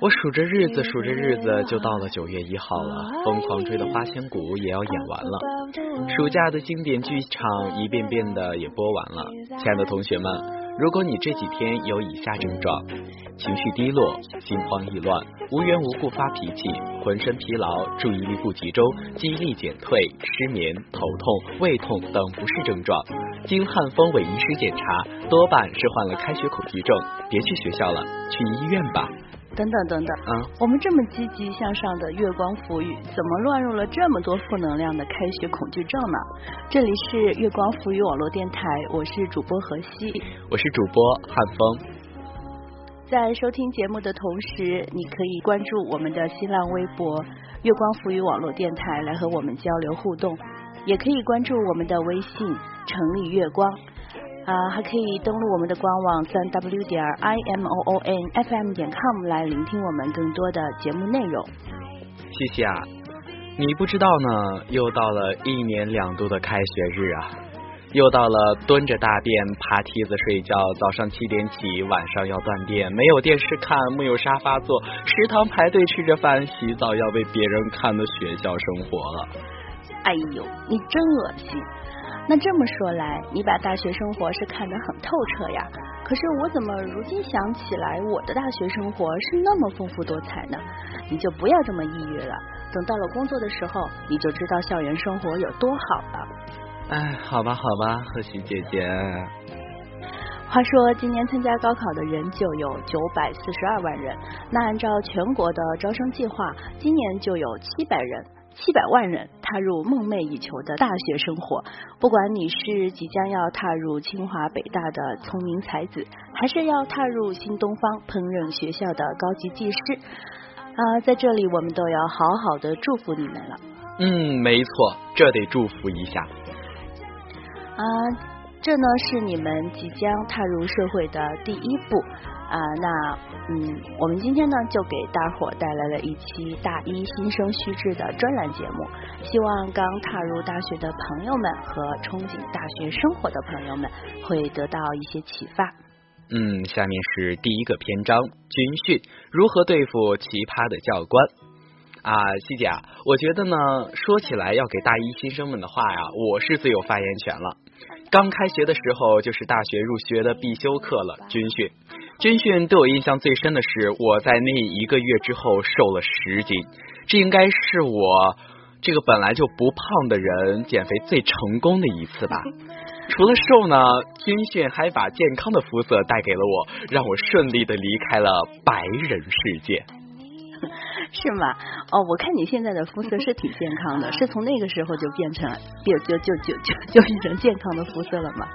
我数着日子，数着日子，就到了九月一号了。疯狂追的花千骨也要演完了，暑假的经典剧场一遍遍的也播完了。亲爱的同学们，如果你这几天有以下症状：情绪低落、心慌意乱、无缘无故发脾气、浑身疲劳、注意力不集中、记忆力减退、失眠、头痛、胃痛等不适症状，经汉风委医师检查，多半是患了开学恐惧症，别去学校了，去医院吧。等等等等，啊，我们这么积极向上的月光浮语，怎么乱入了这么多负能量的开学恐惧症呢？这里是月光浮语网络电台，我是主播何西。我是主播汉风。在收听节目的同时，你可以关注我们的新浪微博“月光浮语网络电台”来和我们交流互动，也可以关注我们的微信“城里月光”。啊，还可以登录我们的官网三 w 点 i m o o n f m 点 com 来聆听我们更多的节目内容。谢谢啊，你不知道呢，又到了一年两度的开学日啊，又到了蹲着大便、爬梯子睡觉，早上七点起，晚上要断电，没有电视看，木有沙发坐，食堂排队吃着饭，洗澡要被别人看的学校生活了。哎呦，你真恶心！那这么说来，你把大学生活是看得很透彻呀。可是我怎么如今想起来，我的大学生活是那么丰富多彩呢？你就不要这么抑郁了。等到了工作的时候，你就知道校园生活有多好了。哎，好吧，好吧，贺喜姐姐。话说，今年参加高考的人就有九百四十二万人。那按照全国的招生计划，今年就有七百人。七百万人踏入梦寐以求的大学生活，不管你是即将要踏入清华北大的聪明才子，还是要踏入新东方烹饪学校的高级技师，啊，在这里我们都要好好的祝福你们了。嗯，没错，这得祝福一下。啊，这呢是你们即将踏入社会的第一步。啊，那嗯，我们今天呢就给大伙带来了一期大一新生须知的专栏节目，希望刚踏入大学的朋友们和憧憬大学生活的朋友们会得到一些启发。嗯，下面是第一个篇章：军训如何对付奇葩的教官。啊，西姐啊，我觉得呢，说起来要给大一新生们的话呀，我是最有发言权了。刚开学的时候就是大学入学的必修课了，军训。军训对我印象最深的是，我在那一个月之后瘦了十斤，这应该是我这个本来就不胖的人减肥最成功的一次吧。除了瘦呢，军训还把健康的肤色带给了我，让我顺利的离开了白人世界。是吗？哦，我看你现在的肤色是挺健康的，是从那个时候就变成变就就就就就变成健康的肤色了吗？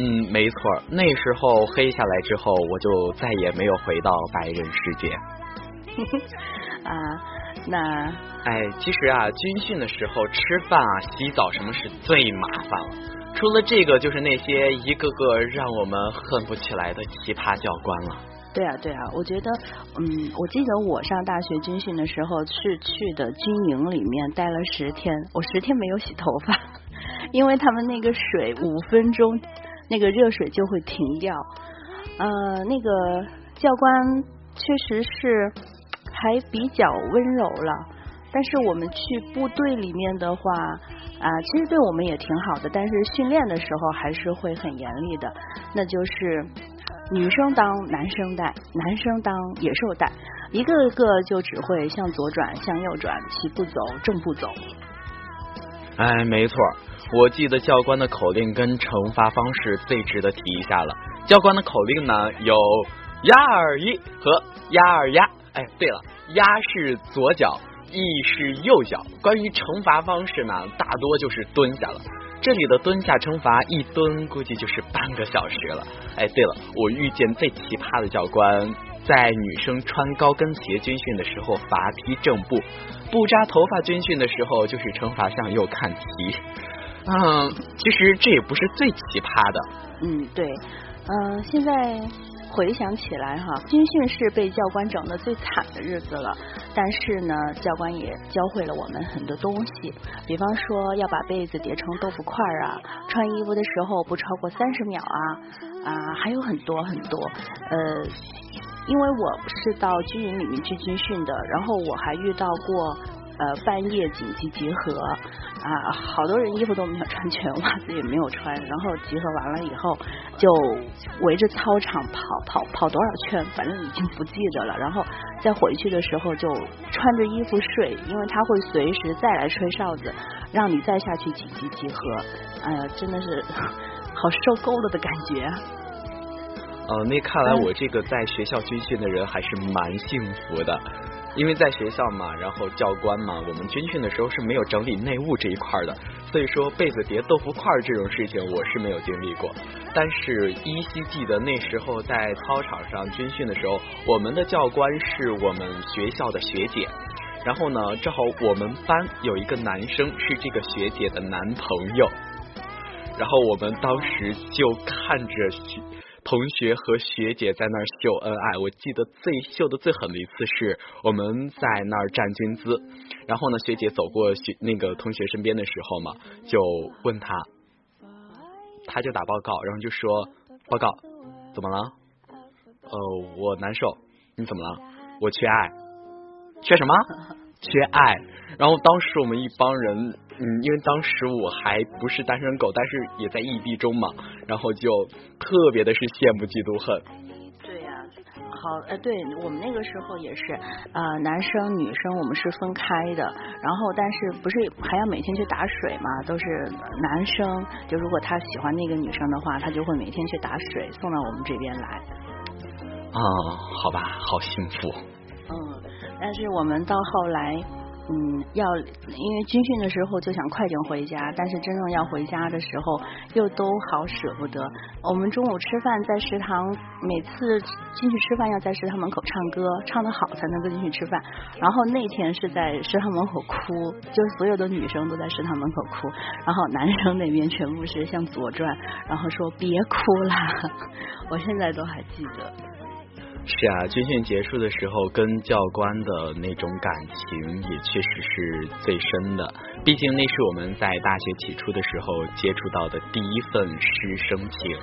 嗯，没错，那时候黑下来之后，我就再也没有回到白人世界。啊，那哎，其实啊，军训的时候吃饭啊、洗澡什么是最麻烦了。除了这个，就是那些一个个让我们恨不起来的奇葩教官了。对啊，对啊，我觉得，嗯，我记得我上大学军训的时候是去的军营里面待了十天，我十天没有洗头发，因为他们那个水五分钟。那个热水就会停掉，呃，那个教官确实是还比较温柔了，但是我们去部队里面的话啊，其实对我们也挺好的，但是训练的时候还是会很严厉的，那就是女生当男生带，男生当野兽带，一个个就只会向左转、向右转、齐步走、正步走。哎，没错。我记得教官的口令跟惩罚方式最值得提一下了。教官的口令呢有压二一和压二压。哎，对了，压是左脚，一是右脚。关于惩罚方式呢，大多就是蹲下了。这里的蹲下惩罚一蹲估计就是半个小时了。哎，对了，我遇见最奇葩的教官，在女生穿高跟鞋军训的时候罚踢正步，不扎头发军训的时候就是惩罚向右看齐。嗯，其实这也不是最奇葩的。嗯，对，嗯，现在回想起来哈，军训是被教官整的最惨的日子了。但是呢，教官也教会了我们很多东西，比方说要把被子叠成豆腐块啊，穿衣服的时候不超过三十秒啊，啊，还有很多很多，呃，因为我是到军营里面去军训的，然后我还遇到过呃半夜紧急集合啊，好多人衣服都没有穿全，袜子也没有穿，然后集合完了以后就围着操场跑跑跑多少圈，反正已经不记得了，然后再回去的时候就穿着衣服睡，因为他会随时再来吹哨子，让你再下去紧急集合，哎呀，真的是。好受够了的感觉。呃，那看来我这个在学校军训的人还是蛮幸福的，因为在学校嘛，然后教官嘛，我们军训的时候是没有整理内务这一块的，所以说被子叠豆腐块这种事情我是没有经历过。但是依稀记得那时候在操场上军训的时候，我们的教官是我们学校的学姐，然后呢，正好我们班有一个男生是这个学姐的男朋友。然后我们当时就看着同学和学姐在那儿秀恩爱。我记得最秀的最狠的一次是我们在那儿站军姿，然后呢，学姐走过学那个同学身边的时候嘛，就问他，他就打报告，然后就说报告怎么了？呃，我难受。你怎么了？我缺爱。缺什么？缺爱。然后当时我们一帮人。嗯，因为当时我还不是单身狗，但是也在异地中嘛，然后就特别的是羡慕嫉妒恨。对呀，好，呃，对我们那个时候也是，呃，男生女生我们是分开的，然后但是不是还要每天去打水嘛？都是男生，就如果他喜欢那个女生的话，他就会每天去打水送到我们这边来。啊，好吧，好幸福。嗯，但是我们到后来。嗯，要因为军训的时候就想快点回家，但是真正要回家的时候又都好舍不得。我们中午吃饭在食堂，每次进去吃饭要在食堂门口唱歌，唱得好才能够进去吃饭。然后那天是在食堂门口哭，就是所有的女生都在食堂门口哭，然后男生那边全部是向左转，然后说别哭啦。我现在都还记得。是啊，军训结束的时候，跟教官的那种感情也确实是最深的。毕竟那是我们在大学起初的时候接触到的第一份师生情。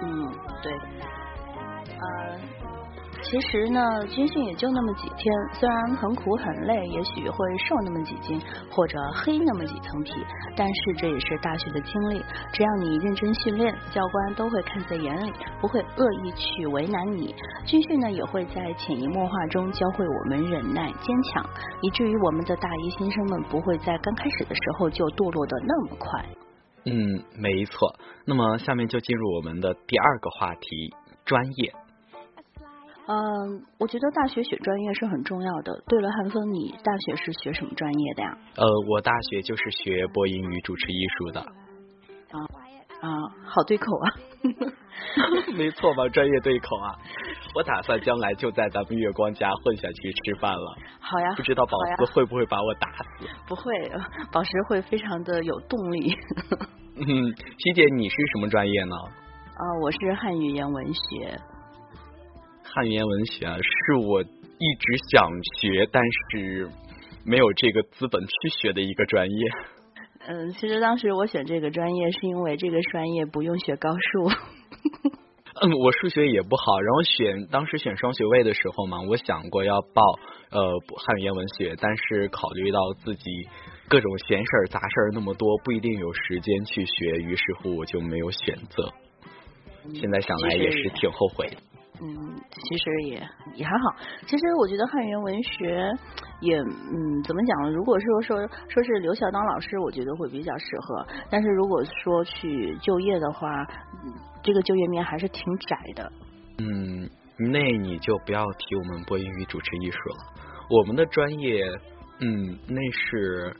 嗯，对。呃。其实呢，军训也就那么几天，虽然很苦很累，也许会瘦那么几斤，或者黑那么几层皮，但是这也是大学的经历。只要你认真训练，教官都会看在眼里，不会恶意去为难你。军训呢，也会在潜移默化中教会我们忍耐、坚强，以至于我们的大一新生们不会在刚开始的时候就堕落的那么快。嗯，没错。那么下面就进入我们的第二个话题——专业。嗯，我觉得大学选专业是很重要的。对了，韩风，你大学是学什么专业的呀？呃，我大学就是学播音与主持艺术的。啊啊，好对口啊！没错吧？专业对口啊！我打算将来就在咱们月光家混下去吃饭了。好呀。不知道宝石会不会把我打死？不会，宝石会非常的有动力。嗯，西姐，你是什么专业呢？啊，我是汉语言文学。汉语言文学啊，是我一直想学，但是没有这个资本去学的一个专业。嗯，其实当时我选这个专业是因为这个专业不用学高数。嗯，我数学也不好，然后选当时选双学位的时候嘛，我想过要报呃汉语言文学，但是考虑到自己各种闲事儿杂事儿那么多，不一定有时间去学，于是乎我就没有选择。现在想来也是挺后悔的。嗯，其实也也还好。其实我觉得汉语言文学也嗯，怎么讲呢？如果说说说是留校当老师，我觉得会比较适合。但是如果说去就业的话，嗯这个就业面还是挺窄的。嗯，那你就不要提我们播音与主持艺术了。我们的专业，嗯，那是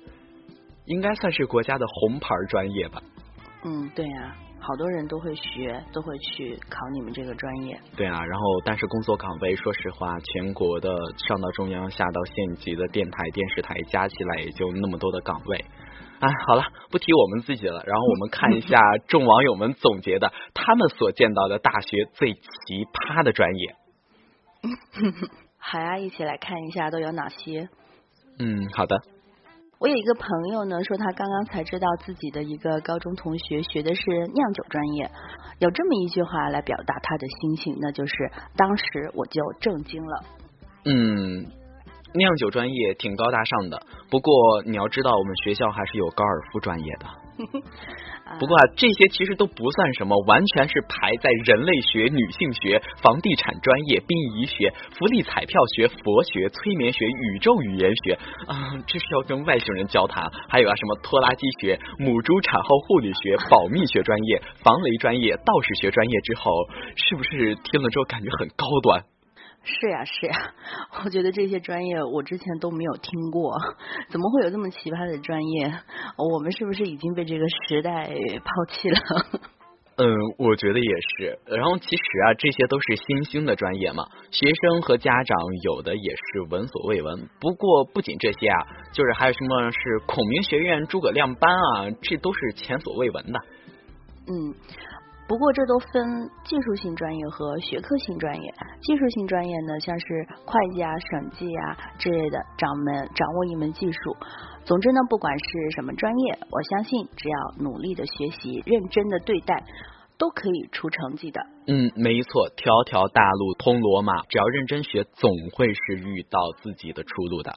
应该算是国家的红牌专业吧？嗯，对呀。好多人都会学，都会去考你们这个专业。对啊，然后但是工作岗位，说实话，全国的上到中央，下到县级的电台、电视台加起来也就那么多的岗位。哎，好了，不提我们自己了，然后我们看一下众网友们总结的他们所见到的大学最奇葩的专业。好呀，一起来看一下都有哪些。嗯，好的。我有一个朋友呢，说他刚刚才知道自己的一个高中同学学的是酿酒专业，有这么一句话来表达他的心情，那就是当时我就震惊了。嗯，酿酒专业挺高大上的，不过你要知道，我们学校还是有高尔夫专业的。不过啊，这些其实都不算什么，完全是排在人类学、女性学、房地产专业、殡仪学、福利彩票学、佛学、催眠学、宇宙语言学 啊，这是要跟外星人交谈。还有啊，什么拖拉机学、母猪产后护理学、保密学专业、防雷专业、道士学专业之后，是不是听了之后感觉很高端？是呀是呀，我觉得这些专业我之前都没有听过，怎么会有这么奇葩的专业？我们是不是已经被这个时代抛弃了？嗯，我觉得也是。然后其实啊，这些都是新兴的专业嘛，学生和家长有的也是闻所未闻。不过不仅这些啊，就是还有什么是孔明学院、诸葛亮班啊，这都是前所未闻的。嗯。不过这都分技术性专业和学科性专业。技术性专业呢，像是会计啊、审计啊之类的，掌门掌握一门技术。总之呢，不管是什么专业，我相信只要努力的学习、认真的对待，都可以出成绩的。嗯，没错，条条大路通罗马，只要认真学，总会是遇到自己的出路的。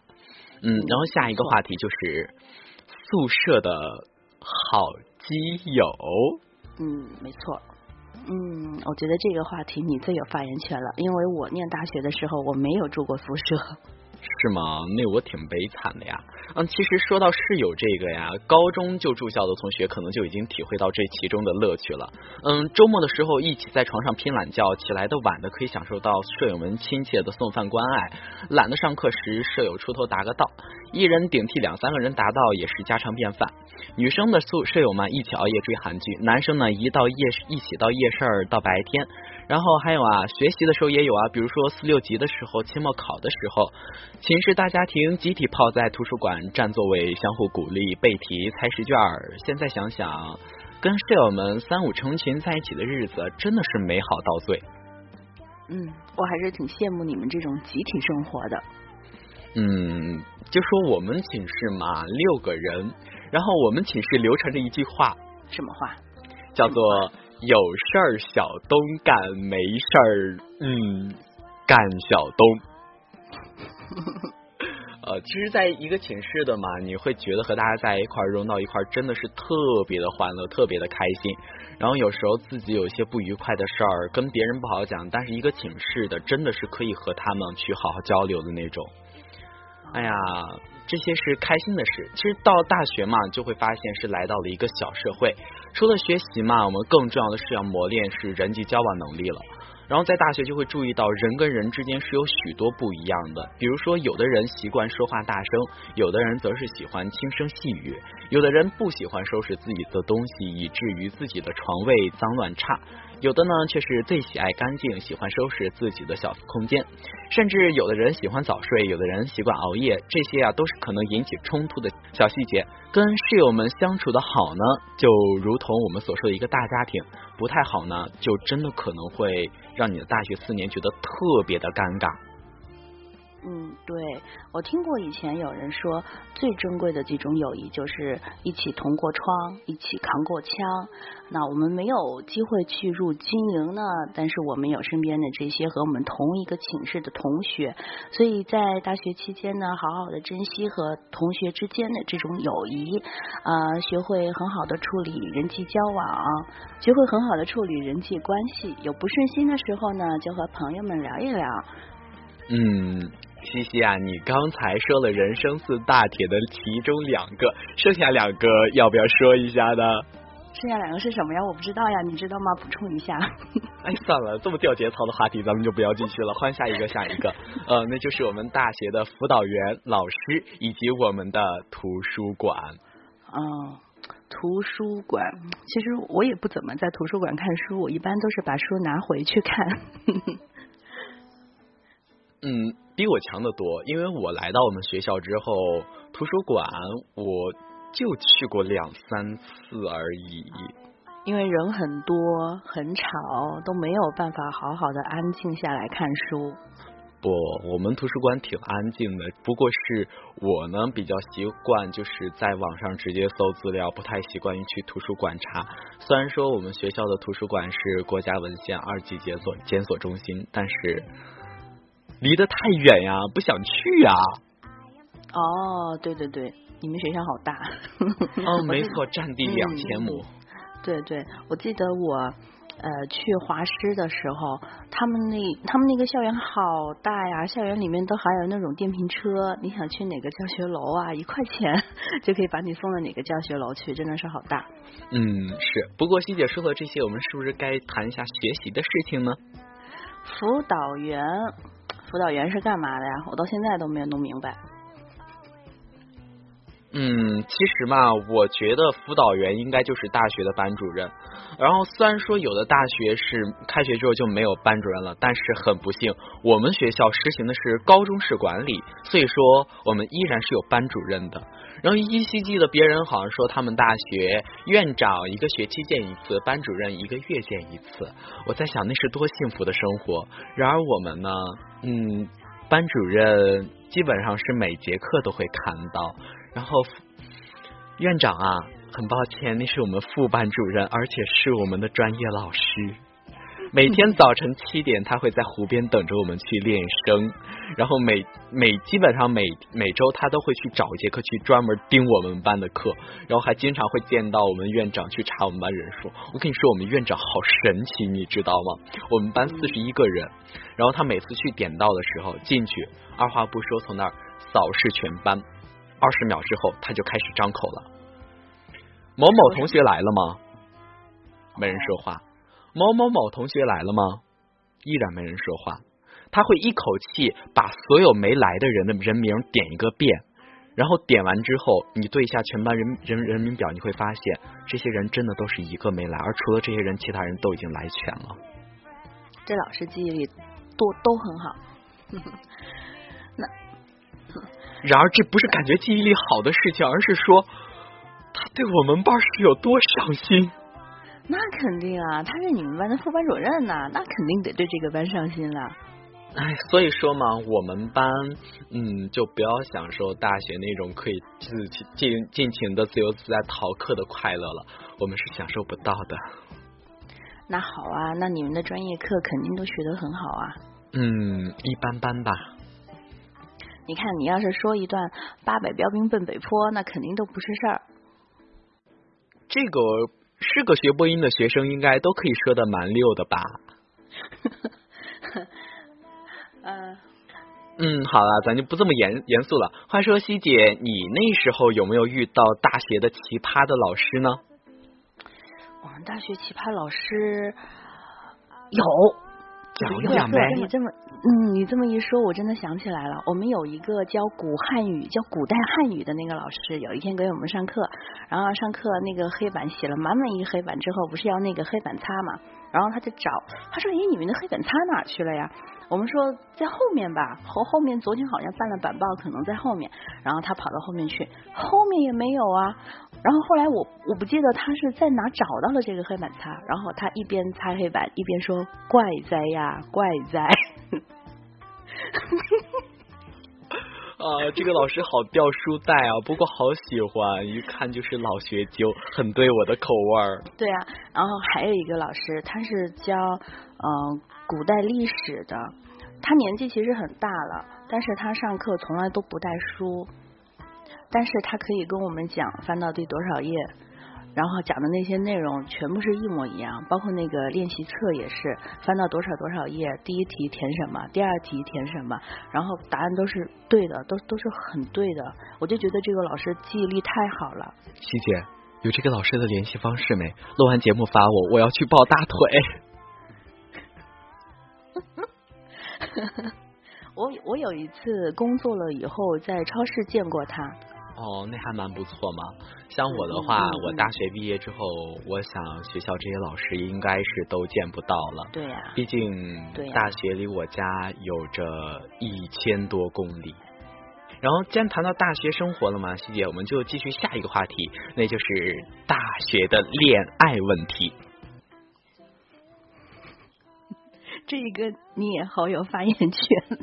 嗯，然后下一个话题就是宿舍的好基友。嗯，没错。嗯，我觉得这个话题你最有发言权了，因为我念大学的时候我没有住过宿舍。是吗？那我挺悲惨的呀。嗯，其实说到室友这个呀，高中就住校的同学可能就已经体会到这其中的乐趣了。嗯，周末的时候一起在床上拼懒觉，起来的晚的可以享受到舍友们亲切的送饭关爱。懒得上课时，舍友出头答个到，一人顶替两三个人答到也是家常便饭。女生的宿舍友们一起熬夜追韩剧，男生呢一到夜一起到夜市到白天。然后还有啊，学习的时候也有啊，比如说四六级的时候，期末考的时候，寝室大家庭集体泡在图书馆占座位，相互鼓励背题、猜试卷。现在想想，跟舍友们三五成群在一起的日子，真的是美好到最。嗯，我还是挺羡慕你们这种集体生活的。嗯，就说我们寝室嘛，六个人，然后我们寝室流传着一句话，什么话？叫做。有事儿小东干，没事儿嗯干小东。呃，其实，在一个寝室的嘛，你会觉得和大家在一块儿融到一块儿，真的是特别的欢乐，特别的开心。然后有时候自己有一些不愉快的事儿，跟别人不好讲，但是一个寝室的，真的是可以和他们去好好交流的那种。哎呀。这些是开心的事。其实到大学嘛，就会发现是来到了一个小社会。除了学习嘛，我们更重要的是要磨练是人际交往能力了。然后在大学就会注意到人跟人之间是有许多不一样的。比如说，有的人习惯说话大声，有的人则是喜欢轻声细语，有的人不喜欢收拾自己的东西，以至于自己的床位脏乱差。有的呢，却是最喜爱干净，喜欢收拾自己的小空间，甚至有的人喜欢早睡，有的人习惯熬夜，这些啊都是可能引起冲突的小细节。跟室友们相处的好呢，就如同我们所说的一个大家庭；不太好呢，就真的可能会让你的大学四年觉得特别的尴尬。嗯，对，我听过以前有人说，最珍贵的几种友谊就是一起同过窗，一起扛过枪。那我们没有机会去入军营呢，但是我们有身边的这些和我们同一个寝室的同学，所以在大学期间呢，好好的珍惜和同学之间的这种友谊，啊，学会很好的处理人际交往，学会很好的处理人际关系。有不顺心的时候呢，就和朋友们聊一聊。嗯。西西啊，你刚才说了人生四大铁的其中两个，剩下两个要不要说一下呢？剩下两个是什么呀？我不知道呀，你知道吗？补充一下。哎，算了，这么掉节操的话题，咱们就不要继续了，换下一个，下一个。呃，那就是我们大学的辅导员、老师以及我们的图书馆。哦，图书馆，其实我也不怎么在图书馆看书，我一般都是把书拿回去看。嗯，比我强的多，因为我来到我们学校之后，图书馆我就去过两三次而已。因为人很多，很吵，都没有办法好好的安静下来看书。不，我们图书馆挺安静的，不过是我呢比较习惯就是在网上直接搜资料，不太习惯于去图书馆查。虽然说我们学校的图书馆是国家文献二级检索检索中心，但是离得太远呀，不想去呀。哦，对对对，你们学校好大。哦，没错，占地两千亩。对对，我记得我。呃，去华师的时候，他们那他们那个校园好大呀，校园里面都还有那种电瓶车，你想去哪个教学楼啊，一块钱 就可以把你送到哪个教学楼去，真的是好大。嗯，是。不过，西姐说的这些，我们是不是该谈一下学习的事情呢？辅导员，辅导员是干嘛的呀？我到现在都没有弄明白。嗯，其实嘛，我觉得辅导员应该就是大学的班主任。然后虽然说有的大学是开学之后就没有班主任了，但是很不幸，我们学校实行的是高中式管理，所以说我们依然是有班主任的。然后依稀记得别人好像说他们大学院长一个学期见一次，班主任一个月见一次。我在想那是多幸福的生活。然而我们呢，嗯，班主任基本上是每节课都会看到。然后，院长啊，很抱歉，那是我们副班主任，而且是我们的专业老师。每天早晨七点，他会在湖边等着我们去练声。然后每每基本上每每周，他都会去找一节课去专门盯我们班的课。然后还经常会见到我们院长去查我们班人数。我跟你说，我们院长好神奇，你知道吗？我们班四十一个人，然后他每次去点到的时候，进去二话不说，从那儿扫视全班。二十秒之后，他就开始张口了。某某同学来了吗？没人说话。某某某同学来了吗？依然没人说话。他会一口气把所有没来的人的人名点一个遍，然后点完之后，你对一下全班人人人名表，你会发现这些人真的都是一个没来，而除了这些人，其他人都已经来全了。这老师记忆力都都很好。那。然而，这不是感觉记忆力好的事情，而是说他对我们班是有多上心。那肯定啊，他是你们班的副班主任呐，那肯定得对这个班上心了。哎，所以说嘛，我们班嗯，就不要享受大学那种可以自尽尽情的自由自在逃课的快乐了，我们是享受不到的。那好啊，那你们的专业课肯定都学得很好啊。嗯，一般般吧。你看，你要是说一段八百标兵奔北坡，那肯定都不是事儿。这个是个学播音的学生，应该都可以说的蛮溜的吧？嗯 嗯，好了，咱就不这么严严肃了。话说，西姐，你那时候有没有遇到大学的奇葩的老师呢？我们大学奇葩老师有。讲一讲呗，你这么，嗯，你这么一说，我真的想起来了。我们有一个教古汉语、教古代汉语的那个老师，有一天给我们上课，然后上课那个黑板写了满满一个黑板之后，不是要那个黑板擦嘛？然后他就找，他说：“咦，你们的黑板擦哪去了呀？”我们说在后面吧，后后面昨天好像办了板报，可能在后面。然后他跑到后面去，后面也没有啊。然后后来我我不记得他是在哪找到了这个黑板擦，然后他一边擦黑板一边说：“怪哉呀，怪哉。” 啊，这个老师好掉书袋啊，不过好喜欢，一看就是老学究，很对我的口味儿。对啊，然后还有一个老师，他是教嗯古代历史的，他年纪其实很大了，但是他上课从来都不带书，但是他可以跟我们讲翻到第多少页。然后讲的那些内容全部是一模一样，包括那个练习册也是翻到多少多少页，第一题填什么，第二题填什么，然后答案都是对的，都都是很对的。我就觉得这个老师记忆力太好了。希姐，有这个老师的联系方式没？录完节目发我，我要去抱大腿。我我有一次工作了以后，在超市见过他。哦，那还蛮不错嘛。像我的话，我大学毕业之后，我想学校这些老师应该是都见不到了。对呀。毕竟大学离我家有着一千多公里。然后，既然谈到大学生活了嘛，希姐，我们就继续下一个话题，那就是大学的恋爱问题。这个你也好有发言权。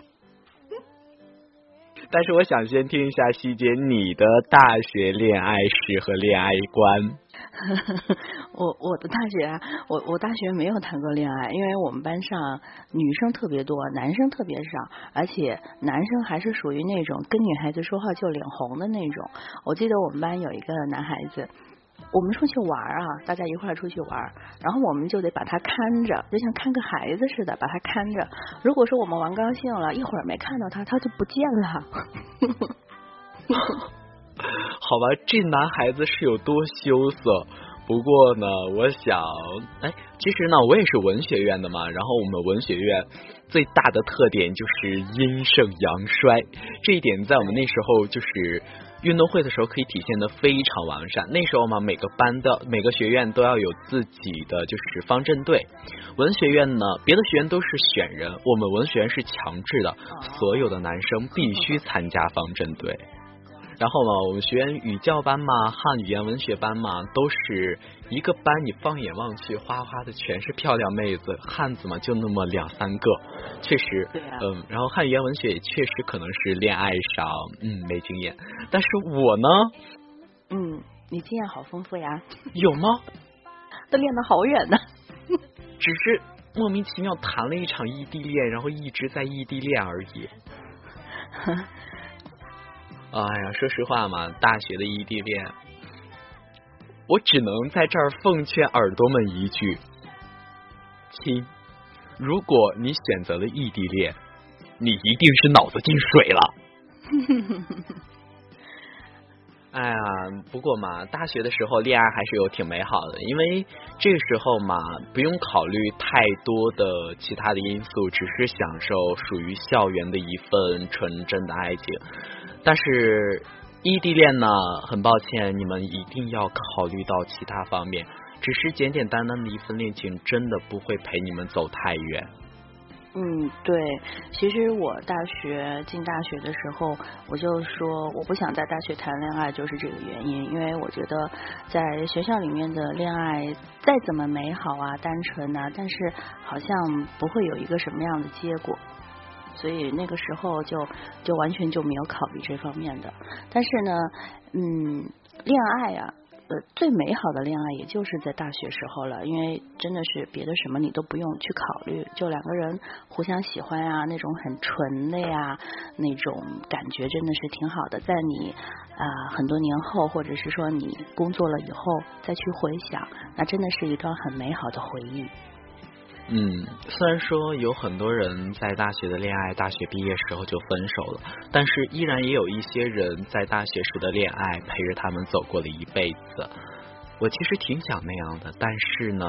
但是我想先听一下希姐你的大学恋爱史和恋爱观。我我的大学，我我大学没有谈过恋爱，因为我们班上女生特别多，男生特别少，而且男生还是属于那种跟女孩子说话就脸红的那种。我记得我们班有一个男孩子，我们出去玩啊，大家一块儿出去玩，然后我们就得把他看着，就像看个孩子似的把他看着。如果说我们玩高兴了，一会儿没看到他，他就不见了。好吧，这男孩子是有多羞涩？不过呢，我想，哎，其实呢，我也是文学院的嘛。然后我们文学院最大的特点就是阴盛阳衰，这一点在我们那时候就是运动会的时候可以体现的非常完善。那时候嘛，每个班的每个学院都要有自己的就是方阵队。文学院呢，别的学院都是选人，我们文学院是强制的，所有的男生必须参加方阵队。然后呢，我们学员语教班嘛，汉语言文学班嘛，都是一个班，你放眼望去，哗哗的全是漂亮妹子，汉子嘛就那么两三个，确实，嗯，然后汉语言文学也确实可能是恋爱上，嗯，没经验。但是我呢，嗯，你经验好丰富呀，有吗？都练得好远呢，只是莫名其妙谈了一场异地恋，然后一直在异地恋而已。哎呀，说实话嘛，大学的异地恋，我只能在这儿奉劝耳朵们一句：亲，如果你选择了异地恋，你一定是脑子进水了。哎呀，不过嘛，大学的时候恋爱还是有挺美好的，因为这个时候嘛，不用考虑太多的其他的因素，只是享受属于校园的一份纯真的爱情。但是异地恋呢，很抱歉，你们一定要考虑到其他方面。只是简简单单的一份恋情，真的不会陪你们走太远。嗯，对，其实我大学进大学的时候，我就说我不想在大学谈恋爱，就是这个原因。因为我觉得在学校里面的恋爱再怎么美好啊、单纯啊，但是好像不会有一个什么样的结果。所以那个时候就就完全就没有考虑这方面的，但是呢，嗯，恋爱啊，呃，最美好的恋爱也就是在大学时候了，因为真的是别的什么你都不用去考虑，就两个人互相喜欢啊，那种很纯的呀，那种感觉真的是挺好的。在你啊很多年后，或者是说你工作了以后再去回想，那真的是一段很美好的回忆。嗯，虽然说有很多人在大学的恋爱，大学毕业时候就分手了，但是依然也有一些人在大学时的恋爱陪着他们走过了一辈子。我其实挺想那样的，但是呢，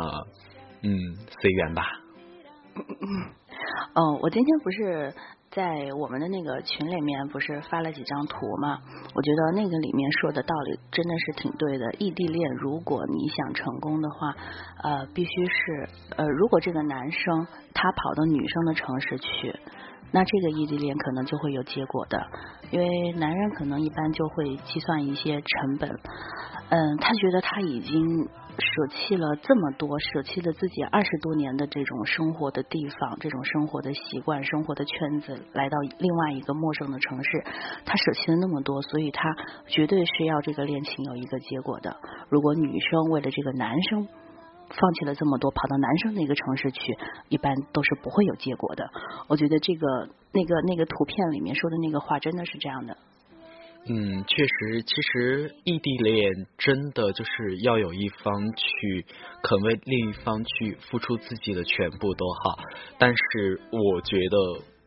嗯，随缘吧。嗯，我今天不是。在我们的那个群里面，不是发了几张图吗？我觉得那个里面说的道理真的是挺对的。异地恋，如果你想成功的话，呃，必须是呃，如果这个男生他跑到女生的城市去，那这个异地恋可能就会有结果的。因为男人可能一般就会计算一些成本，嗯，他觉得他已经。舍弃了这么多，舍弃了自己二十多年的这种生活的地方，这种生活的习惯、生活的圈子，来到另外一个陌生的城市，他舍弃了那么多，所以他绝对是要这个恋情有一个结果的。如果女生为了这个男生放弃了这么多，跑到男生那个城市去，一般都是不会有结果的。我觉得这个那个那个图片里面说的那个话真的是这样的。嗯，确实，其实异地恋真的就是要有一方去肯为另一方去付出自己的全部都好，但是我觉得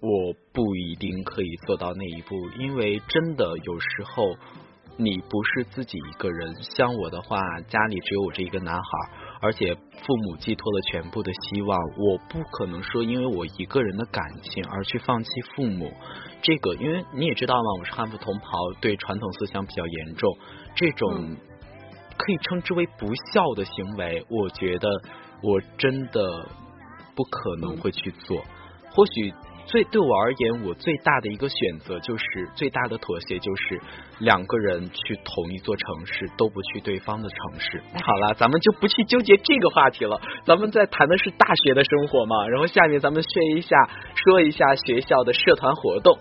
我不一定可以做到那一步，因为真的有时候你不是自己一个人，像我的话，家里只有我这一个男孩。而且父母寄托了全部的希望，我不可能说因为我一个人的感情而去放弃父母。这个，因为你也知道嘛，我是汉服同袍，对传统思想比较严重，这种可以称之为不孝的行为，我觉得我真的不可能会去做。或许。最对我而言，我最大的一个选择就是最大的妥协，就是两个人去同一座城市，都不去对方的城市。好了，咱们就不去纠结这个话题了，咱们在谈的是大学的生活嘛。然后下面咱们学一下，说一下学校的社团活动。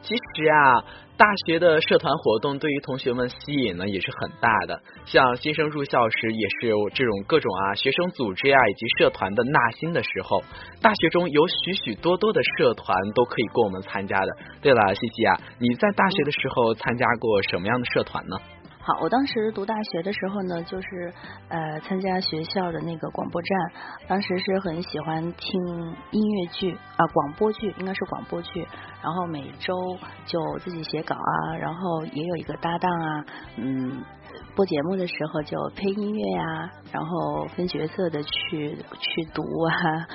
其实啊，大学的社团活动对于同学们吸引呢也是很大的。像新生入校时，也是有这种各种啊学生组织呀以及社团的纳新的时候。大学中有许许多多的社团都可以供我们参加的。对了，西西啊，你在大学的时候参加过什么样的社团呢？好，我当时读大学的时候呢，就是呃参加学校的那个广播站，当时是很喜欢听音乐剧啊广播剧，应该是广播剧，然后每周就自己写稿啊，然后也有一个搭档啊，嗯，播节目的时候就配音乐呀，然后分角色的去去读啊，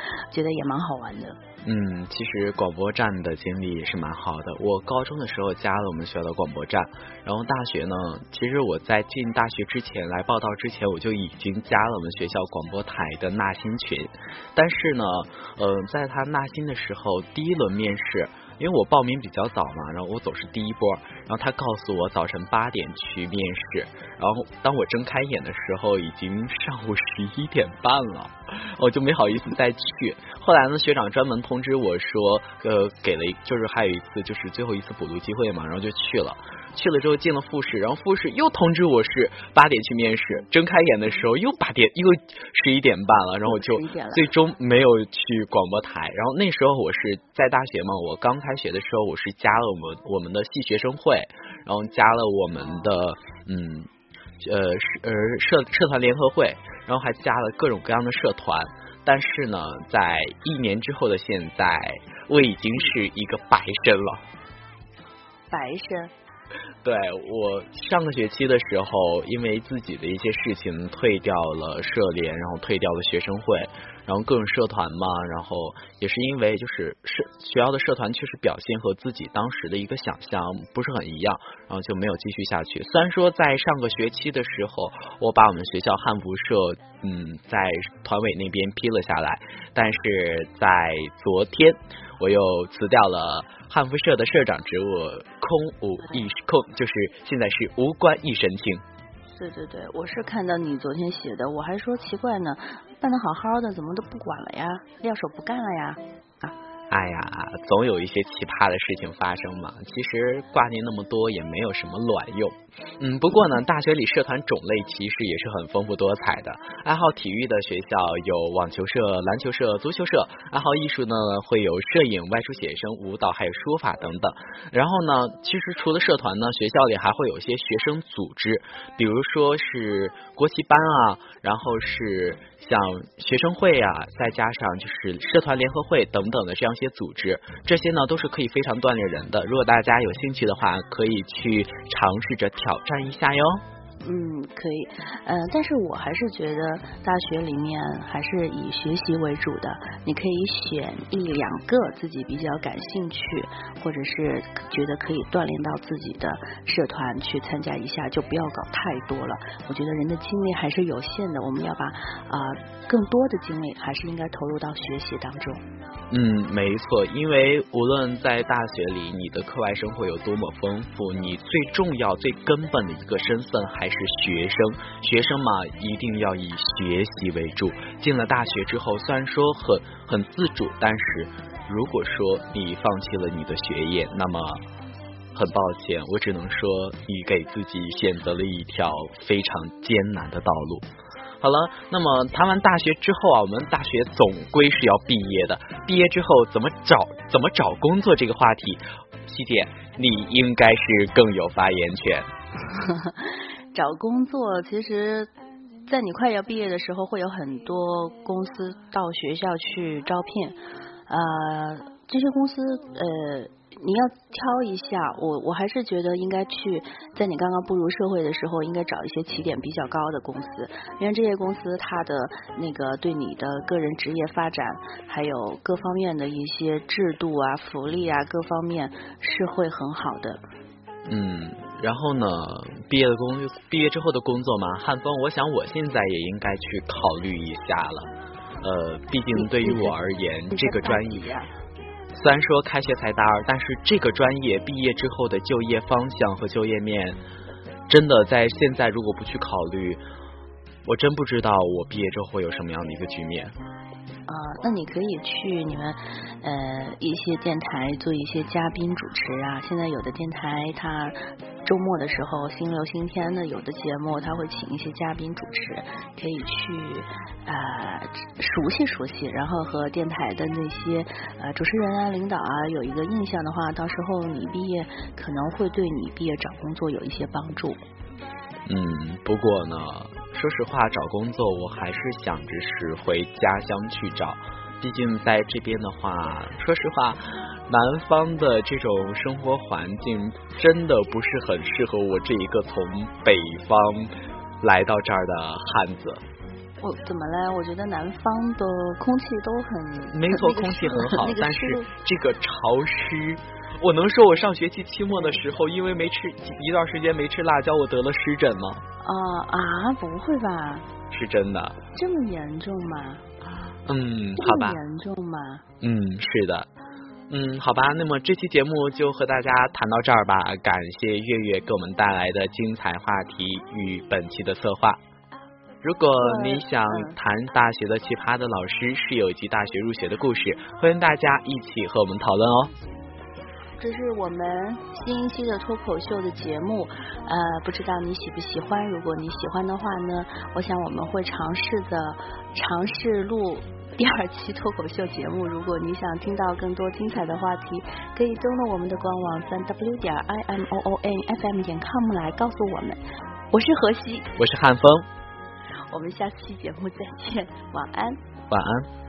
觉得也蛮好玩的。嗯，其实广播站的经历也是蛮好的。我高中的时候加了我们学校的广播站，然后大学呢，其实我在进大学之前来报道之前，我就已经加了我们学校广播台的纳新群。但是呢，嗯，在他纳新的时候，第一轮面试。因为我报名比较早嘛，然后我总是第一波，然后他告诉我早晨八点去面试，然后当我睁开眼的时候，已经上午十一点半了，我就没好意思再去。后来呢，学长专门通知我说，呃，给了就是还有一次就是最后一次补录机会嘛，然后就去了。去了之后进了复试，然后复试又通知我是八点去面试，睁开眼的时候又八点又十一点半了，然后我就最终没有去广播台。然后那时候我是在大学嘛，我刚开学的时候我是加了我们我们的系学生会，然后加了我们的嗯呃呃社社团联合会，然后还加了各种各样的社团。但是呢，在一年之后的现在，我已经是一个白身了。白身。对我上个学期的时候，因为自己的一些事情退掉了社联，然后退掉了学生会，然后各种社团嘛，然后也是因为就是社学校的社团确实表现和自己当时的一个想象不是很一样，然后就没有继续下去。虽然说在上个学期的时候，我把我们学校汉服社嗯在团委那边批了下来，但是在昨天我又辞掉了。汉服社的社长职务空无一空，就是现在是无关一身轻。对对对，我是看到你昨天写的，我还说奇怪呢，办的好好的，怎么都不管了呀？撂手不干了呀？啊。哎呀，总有一些奇葩的事情发生嘛。其实挂念那么多也没有什么卵用。嗯，不过呢，大学里社团种类其实也是很丰富多彩的。爱好体育的学校有网球社、篮球社、足球社；爱好艺术呢，会有摄影、外出写生、舞蹈，还有书法等等。然后呢，其实除了社团呢，学校里还会有一些学生组织，比如说是国旗班啊，然后是像学生会啊，再加上就是社团联合会等等的这样一。些组织，这些呢都是可以非常锻炼人的。如果大家有兴趣的话，可以去尝试着挑战一下哟。嗯，可以，嗯，但是我还是觉得大学里面还是以学习为主的。你可以选一两个自己比较感兴趣，或者是觉得可以锻炼到自己的社团去参加一下，就不要搞太多了。我觉得人的精力还是有限的，我们要把啊更多的精力还是应该投入到学习当中。嗯，没错，因为无论在大学里你的课外生活有多么丰富，你最重要、最根本的一个身份还是学生。学生嘛，一定要以学习为主。进了大学之后，虽然说很很自主，但是如果说你放弃了你的学业，那么很抱歉，我只能说你给自己选择了一条非常艰难的道路。好了，那么谈完大学之后啊，我们大学总归是要毕业的。毕业之后怎么找怎么找工作这个话题，西姐你应该是更有发言权。找工作其实，在你快要毕业的时候，会有很多公司到学校去招聘，呃，这些公司呃。你要挑一下，我我还是觉得应该去，在你刚刚步入社会的时候，应该找一些起点比较高的公司，因为这些公司它的那个对你的个人职业发展，还有各方面的一些制度啊、福利啊各方面是会很好的。嗯，然后呢，毕业的工毕业之后的工作嘛，汉风，我想我现在也应该去考虑一下了。呃，毕竟对于我而言，这个专业。虽然说开学才大二，但是这个专业毕业之后的就业方向和就业面，真的在现在如果不去考虑，我真不知道我毕业之后会有什么样的一个局面。啊，那你可以去你们呃一些电台做一些嘉宾主持啊。现在有的电台它周末的时候，星流星天的有的节目，他会请一些嘉宾主持，可以去呃熟悉熟悉，然后和电台的那些呃主持人啊、领导啊有一个印象的话，到时候你毕业可能会对你毕业找工作有一些帮助。嗯，不过呢，说实话，找工作我还是想着是回家乡去找，毕竟在这边的话，说实话，南方的这种生活环境真的不是很适合我这一个从北方来到这儿的汉子。我怎么了？我觉得南方的空气都很没错，空气很好，但是这个潮湿。我能说，我上学期期末的时候，因为没吃一段时间没吃辣椒，我得了湿疹吗？啊啊，不会吧？是真的。这么严重吗？嗯，好吧。严重吗？嗯，是的。嗯，好吧。那么这期节目就和大家谈到这儿吧。感谢月月给我们带来的精彩话题与本期的策划。如果你想谈大学的奇葩的老师、室友及大学入学的故事，欢迎大家一起和我们讨论哦。这是我们新一期的脱口秀的节目，呃，不知道你喜不喜欢？如果你喜欢的话呢，我想我们会尝试的尝试录第二期脱口秀节目。如果你想听到更多精彩的话题，可以登录我们的官网三 w 点 i m o o n f m 点 com 来告诉我们。我是何西，我是汉风，我们下期节目再见，晚安，晚安。